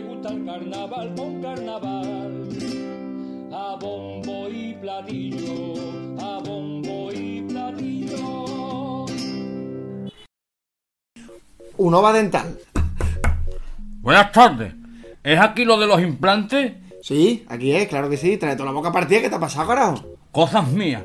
le gusta el carnaval con carnaval. A bombo y platillo, a bombo y platillo. Unova Dental. Buenas tardes. ¿Es aquí lo de los implantes? Sí, aquí es, claro que sí. Trae toda la boca partida. ¿Qué te ha pasado, carajo? Cosas mías.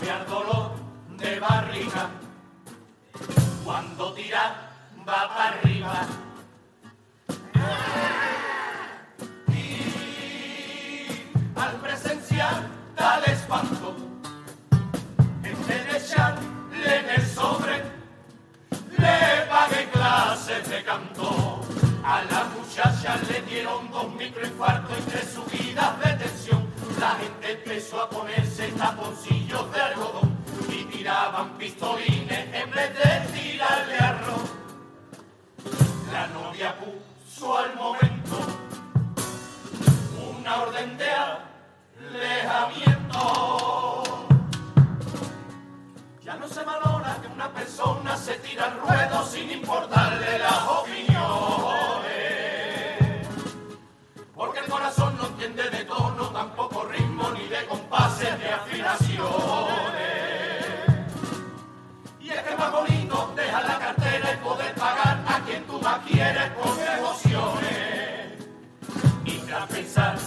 Dolor de barriga cuando tira va para arriba. Y al presenciar tal espanto, en vez de echarle en el sobre, le pagué clases de canto. A la muchacha le dieron dos microinfartos y tres subidas de tensión. La gente empezó a ponerse taponcillos de algodón y tiraban pistolines en vez de tirarle arroz. La novia puso al momento una orden de alejamiento. Ya no se valora que una persona se tira al ruedo sin importarle las opiniones. Porque el corazón no entiende de de afinaciones. Y es que más bonito dejar la cartera y poder pagar a quien tú más quieres con emociones. Y tras pensar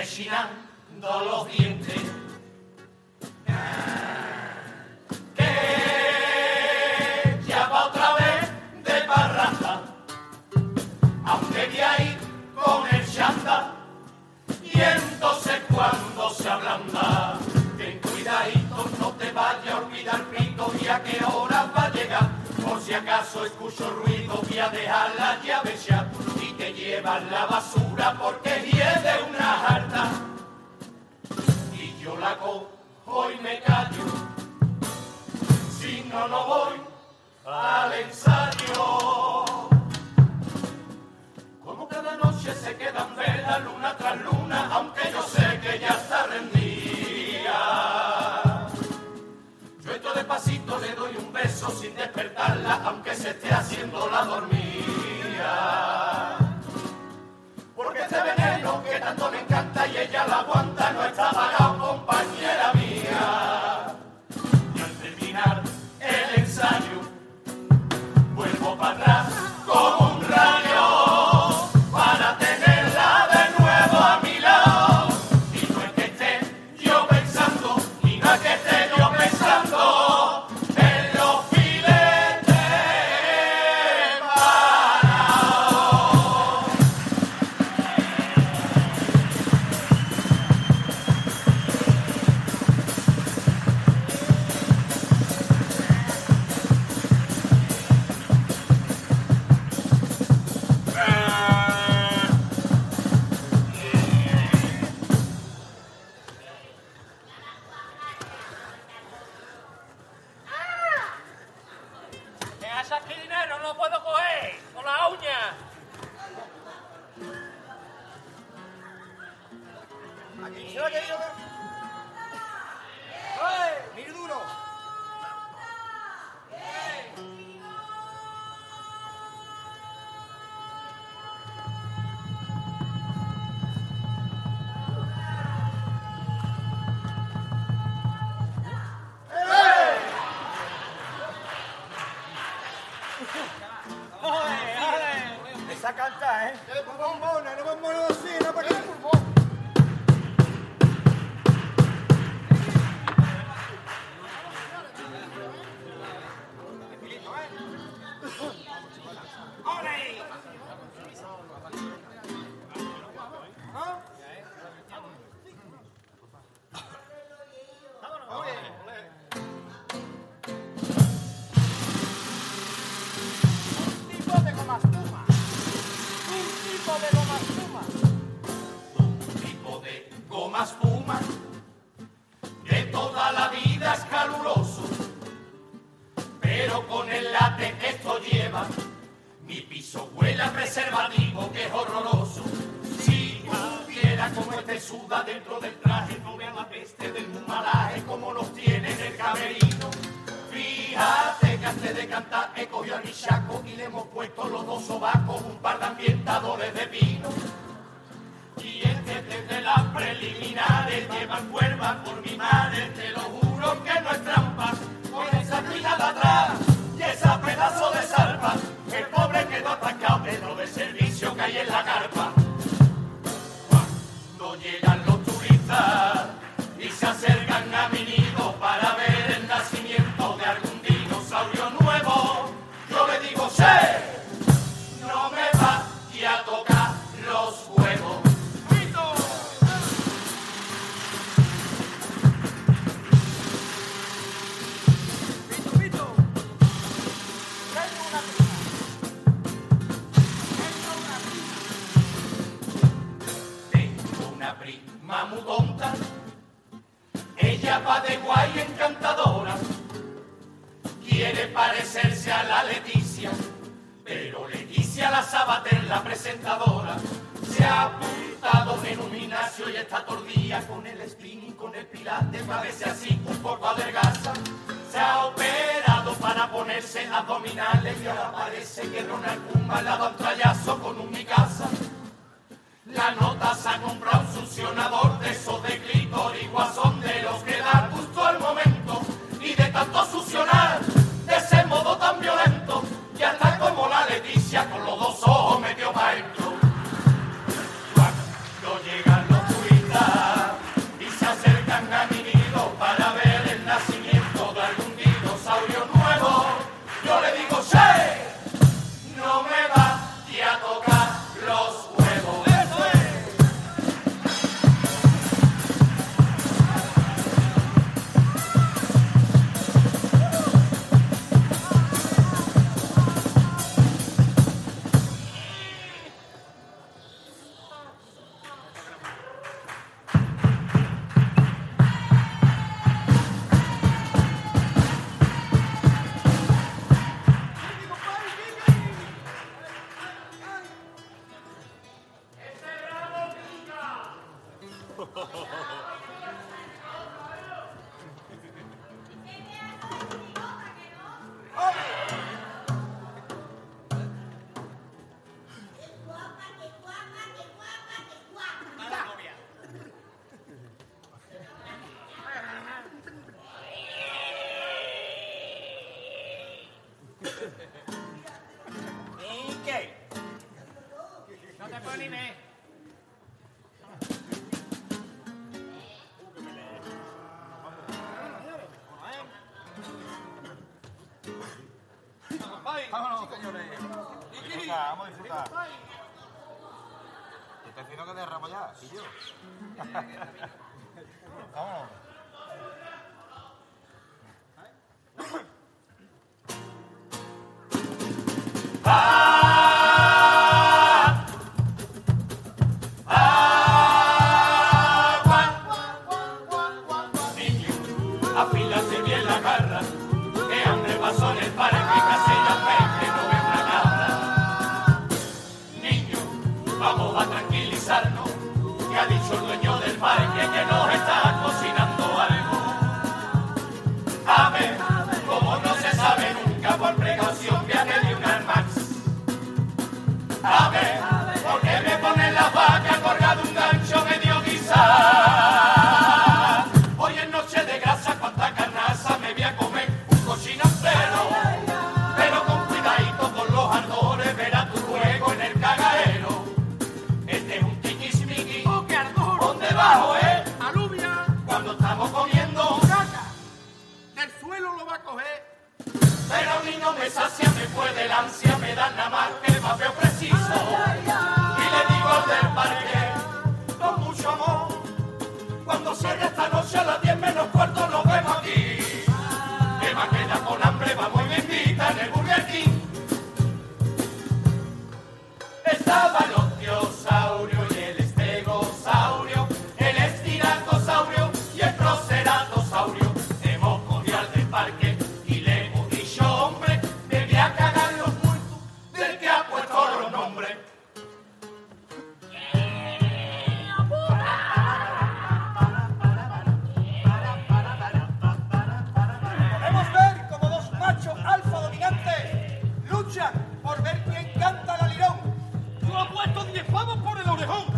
rechinando los dientes. Que ya va otra vez de parranda aunque de ahí con el chanda y entonces cuando se ablanda ten cuidadito no te vaya a olvidar pito y a qué hora va a llegar. Por si acaso escucho ruido voy a dejar la llave ya llevas la basura porque viene una jarta y yo la cojo y me callo si no no voy al ensayo como cada noche se quedan velas luna tras luna, aunque yo sé que ya está rendida. Yo esto despacito le doy un beso sin despertarla, aunque se esté haciendo la dormida. Que tanto le encanta y ella la aguanta no está pagado, compañera mía. suda dentro del traje, no vean la peste del malaje como los tiene en el camerino. Fíjate que antes de cantar he cogido a mi chaco y le hemos puesto los dos sobacos, un par de ambientadores de vino. Y este desde las preliminares llevan cuervas por mi madre, te lo juro que no es trampa, con esa cuidada atrás y esa pedazo de salpa, el pobre abdominales y ahora parece que en una cumba le ha dado un trayazo con un mi casa. La nota se ha comprado un succionador de esos de clítor y guasón de los que da gusto al momento y de tanto succionar. No te polines. Vámonos, señores. Disfruta, vamos a disfrutar. Te estoy diciendo que derramo ya, y yo. Vámonos. Bye. se fue del ansia me da la mano. home.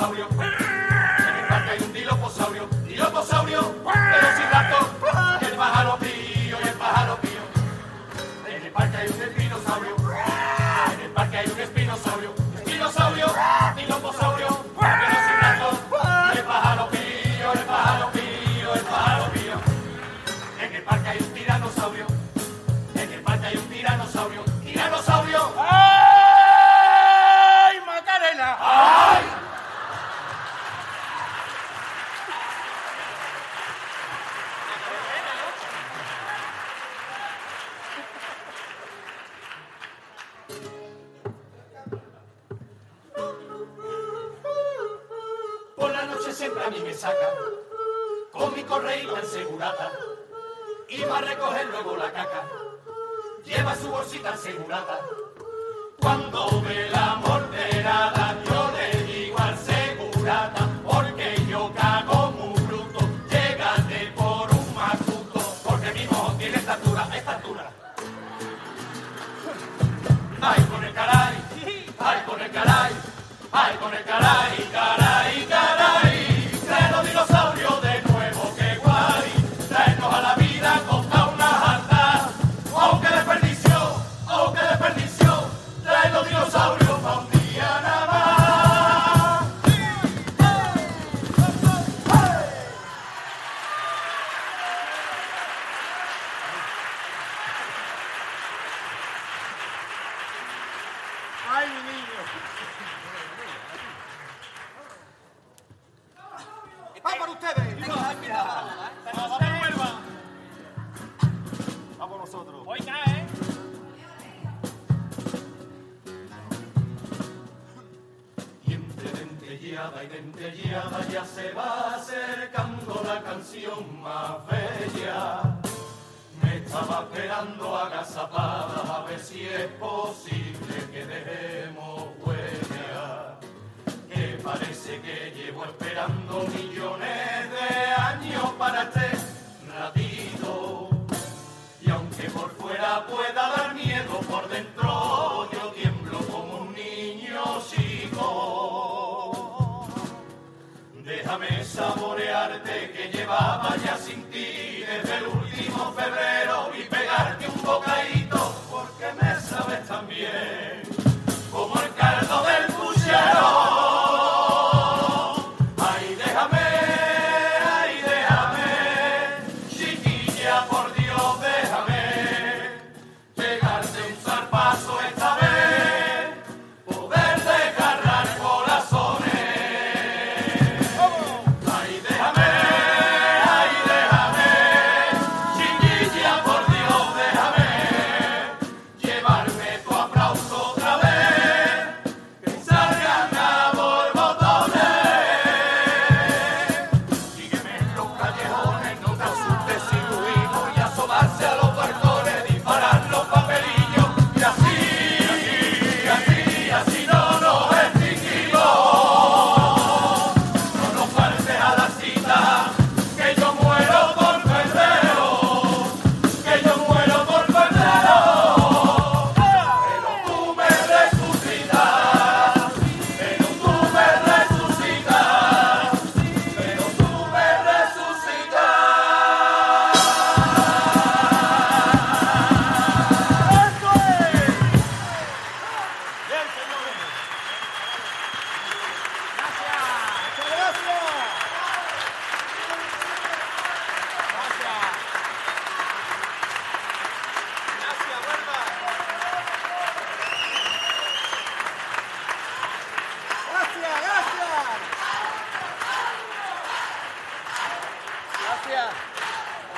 En el parque hay un diloposaurio, diloposaurio, pero sin rato. El pájaro pío, y el pájaro pío. En el parque hay un espinosaurio. En el parque hay un espinosaurio, espinosaurio, diloposaurio. sacan y me saca con mi correita en segurata, y va a recoger luego la caca, lleva su bolsita en segurata. Cuando ve la morterada, yo le digo al segurata, porque yo cago muy bruto, llegate por un matuto, porque mi mojo tiene estatura, estatura. ¡Ay, con el caray! ¡Ay, con el caray! ¡Ay, con el caray! más bella. Me estaba esperando agazapada a ver si es posible que dejemos huella. Que parece que llevo esperando millones de años para este ratito. Y aunque por fuera pueda dar miedo, por dentro Déjame saborearte que llevaba ya sin ti desde el último febrero y pegarte un bocadito.